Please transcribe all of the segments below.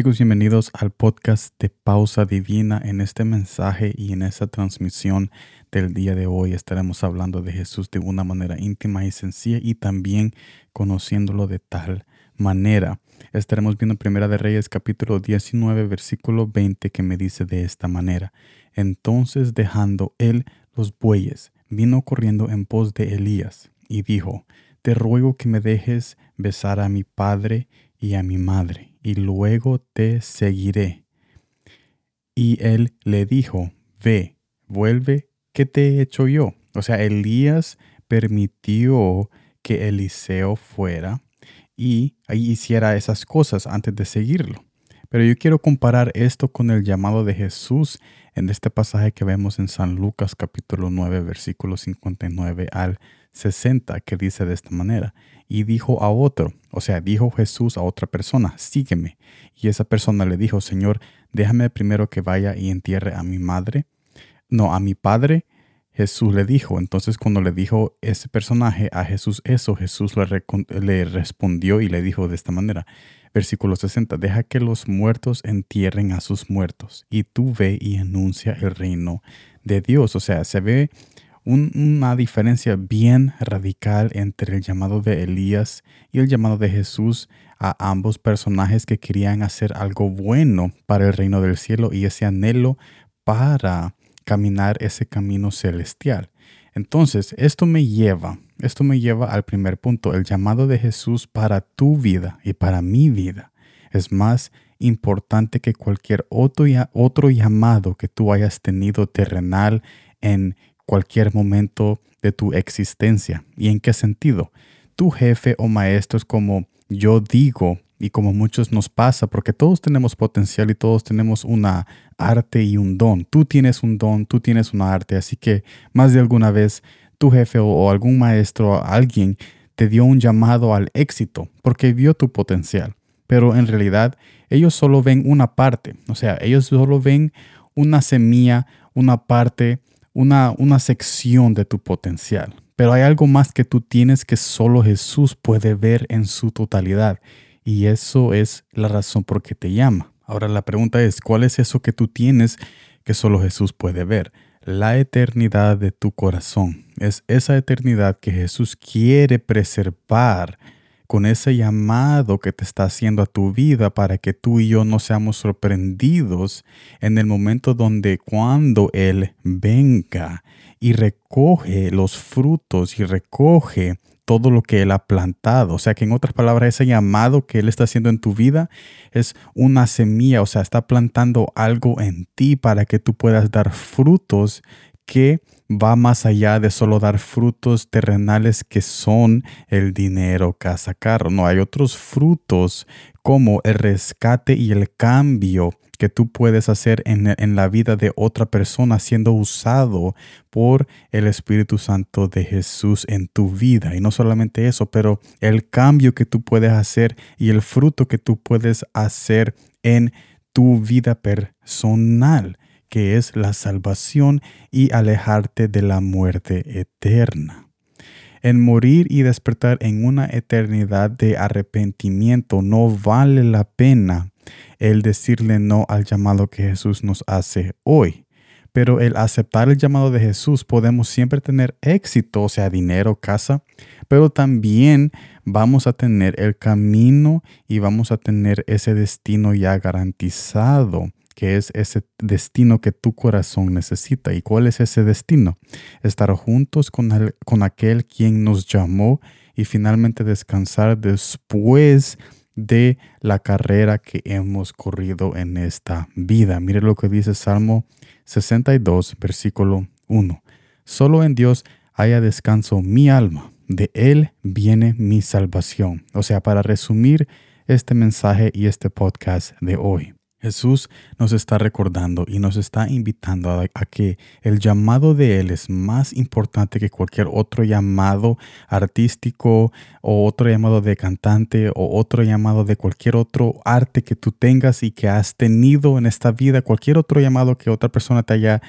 chicos, bienvenidos al podcast de Pausa Divina. En este mensaje y en esta transmisión del día de hoy estaremos hablando de Jesús de una manera íntima y sencilla y también conociéndolo de tal manera. Estaremos viendo Primera de Reyes capítulo 19 versículo 20 que me dice de esta manera. Entonces dejando él los bueyes, vino corriendo en pos de Elías y dijo, Te ruego que me dejes besar a mi padre y a mi madre y luego te seguiré. Y él le dijo, ve, vuelve, ¿qué te he hecho yo? O sea, Elías permitió que Eliseo fuera y hiciera esas cosas antes de seguirlo. Pero yo quiero comparar esto con el llamado de Jesús en este pasaje que vemos en San Lucas capítulo 9 versículo 59 al 60 que dice de esta manera y dijo a otro, o sea, dijo Jesús a otra persona, sígueme. Y esa persona le dijo, Señor, déjame primero que vaya y entierre a mi madre. No, a mi padre. Jesús le dijo. Entonces cuando le dijo ese personaje a Jesús eso, Jesús le, le respondió y le dijo de esta manera. Versículo 60, deja que los muertos entierren a sus muertos y tú ve y enuncia el reino de Dios. O sea, se ve una diferencia bien radical entre el llamado de Elías y el llamado de Jesús a ambos personajes que querían hacer algo bueno para el reino del cielo y ese anhelo para caminar ese camino celestial. Entonces, esto me lleva, esto me lleva al primer punto, el llamado de Jesús para tu vida y para mi vida es más importante que cualquier otro, otro llamado que tú hayas tenido terrenal en cualquier momento de tu existencia. ¿Y en qué sentido? Tu jefe o maestro es como yo digo y como muchos nos pasa, porque todos tenemos potencial y todos tenemos una arte y un don. Tú tienes un don, tú tienes una arte, así que más de alguna vez tu jefe o, algún maestro, alguien te dio un llamado al éxito porque vio tu potencial. Pero en realidad ellos solo ven una parte, o sea, ellos solo ven una semilla, una parte una, una sección de tu potencial. Pero hay algo más que tú tienes que solo Jesús puede ver en su totalidad. Y eso es la razón por qué te llama. Ahora la pregunta es, ¿cuál es eso que tú tienes que solo Jesús puede ver? La eternidad de tu corazón. Es esa eternidad que Jesús quiere preservar con ese llamado que te está haciendo a tu vida para que tú y yo no seamos sorprendidos en el momento donde cuando Él venga y recoge los frutos y recoge todo lo que Él ha plantado. O sea que en otras palabras, ese llamado que Él está haciendo en tu vida es una semilla, o sea, está plantando algo en ti para que tú puedas dar frutos que va más allá de solo dar frutos terrenales que son el dinero, casa, carro. No, hay otros frutos como el rescate y el cambio que tú puedes hacer en, en, la vida de otra persona siendo usado por el Espíritu Santo de Jesús en tu vida. Y no solamente eso, pero el cambio que tú puedes hacer y el fruto que tú puedes hacer en tu vida personal que es la salvación y alejarte de la muerte eterna. En morir y despertar en una eternidad de arrepentimiento no vale la pena el decirle no al llamado que Jesús nos hace hoy. Pero el aceptar el llamado de Jesús podemos siempre tener éxito, o sea, dinero, casa, pero también vamos a tener el camino y vamos a tener ese destino ya garantizado que es ese destino que tu corazón necesita. ¿Y cuál es ese destino? Estar juntos con, con aquel quien nos llamó y finalmente descansar después de la carrera que hemos corrido en esta vida. Mire lo que dice Salmo 62, versículo 1. Solo en Dios haya descanso mi alma, de Él viene mi salvación. O sea, para resumir este mensaje y este podcast de hoy. Jesús nos está recordando y nos está invitando a, que el llamado de Él es más importante que cualquier otro llamado artístico o otro llamado de cantante o otro llamado de cualquier otro arte que tú tengas y que has tenido en esta vida, cualquier otro llamado que otra persona te haya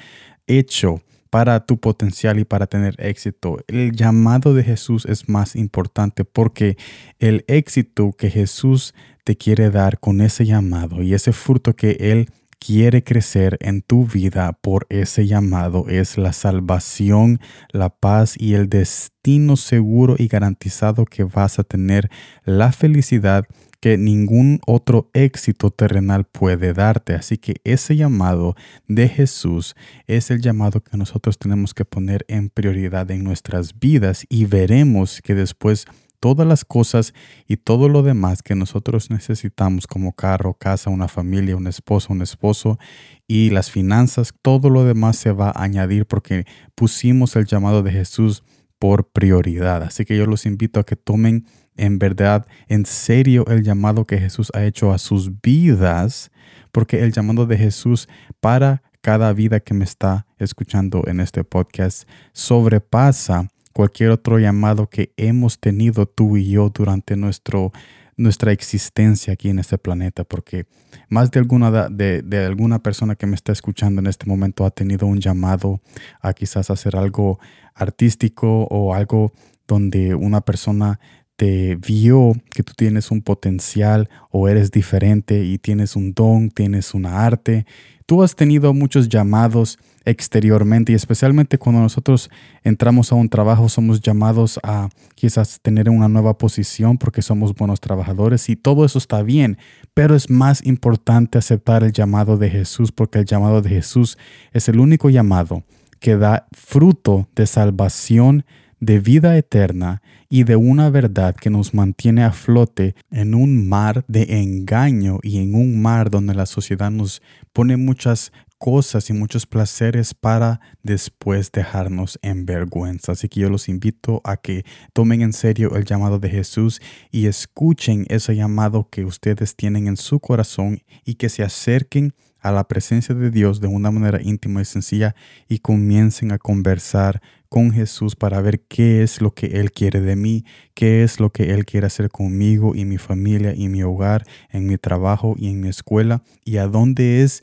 hecho para tu potencial y para tener éxito. El llamado de Jesús es más importante porque el éxito que Jesús te quiere dar con ese llamado y ese fruto que Él quiere crecer en tu vida por ese llamado es la salvación, la paz y el destino seguro y garantizado que vas a tener, la felicidad que ningún otro éxito terrenal puede darte. Así que ese llamado de Jesús es el llamado que nosotros tenemos que poner en prioridad en nuestras vidas y veremos que después todas las cosas y todo lo demás que nosotros necesitamos como carro, casa, una familia, un esposo, un esposo y las finanzas, todo lo demás se va a añadir porque pusimos el llamado de Jesús por prioridad. Así que yo los invito a que tomen en verdad en serio el llamado que Jesús ha hecho a sus vidas, porque el llamado de Jesús para cada vida que me está escuchando en este podcast sobrepasa cualquier otro llamado que hemos tenido tú y yo durante nuestro, nuestra existencia aquí en este planeta, porque más de alguna, de, de, alguna persona que me está escuchando en este momento ha tenido un llamado a quizás hacer algo artístico o algo donde una persona te vio que tú tienes un potencial o eres diferente y tienes un don, tienes una arte. Tú has tenido muchos llamados exteriormente y especialmente cuando nosotros entramos a un trabajo somos llamados a quizás tener una nueva posición porque somos buenos trabajadores y todo eso está bien, pero es más importante aceptar el llamado de Jesús porque el llamado de Jesús es el único llamado que da fruto de salvación, de vida eterna y de una verdad que nos mantiene a flote en un mar de engaño y en un mar donde la sociedad nos pone muchas cosas y muchos placeres para después dejarnos en vergüenza. Así que yo los invito a que tomen en serio el llamado de Jesús y escuchen ese llamado que ustedes tienen en su corazón y que se acerquen a la presencia de Dios de una manera íntima y sencilla y comiencen a conversar con Jesús para ver qué es lo que Él quiere de mí, qué es lo que Él quiere hacer conmigo y mi familia y mi hogar, en mi trabajo y en mi escuela y a dónde es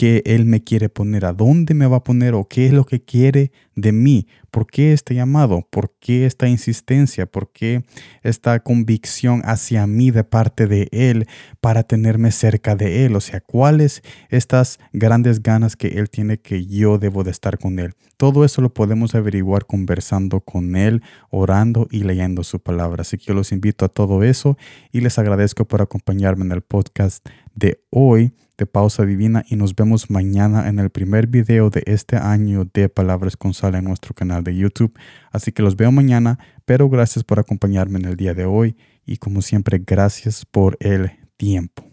que Él me quiere poner, a dónde me va a poner o qué es lo que quiere de mí. ¿Por qué este llamado? ¿Por qué esta insistencia? ¿Por qué esta convicción hacia mí de parte de Él para tenerme cerca de Él? O sea, ¿cuáles estas grandes ganas que Él tiene que yo debo de estar con Él? Todo eso lo podemos averiguar conversando con Él, orando y leyendo su palabra. Así que yo los invito a todo eso y les agradezco por acompañarme en el podcast de hoy de Pausa Divina y nos vemos mañana en el primer video de este año de Palabras con Sal en nuestro canal de YouTube. Así que los veo mañana, pero gracias por acompañarme en el día de hoy y como siempre gracias por el tiempo.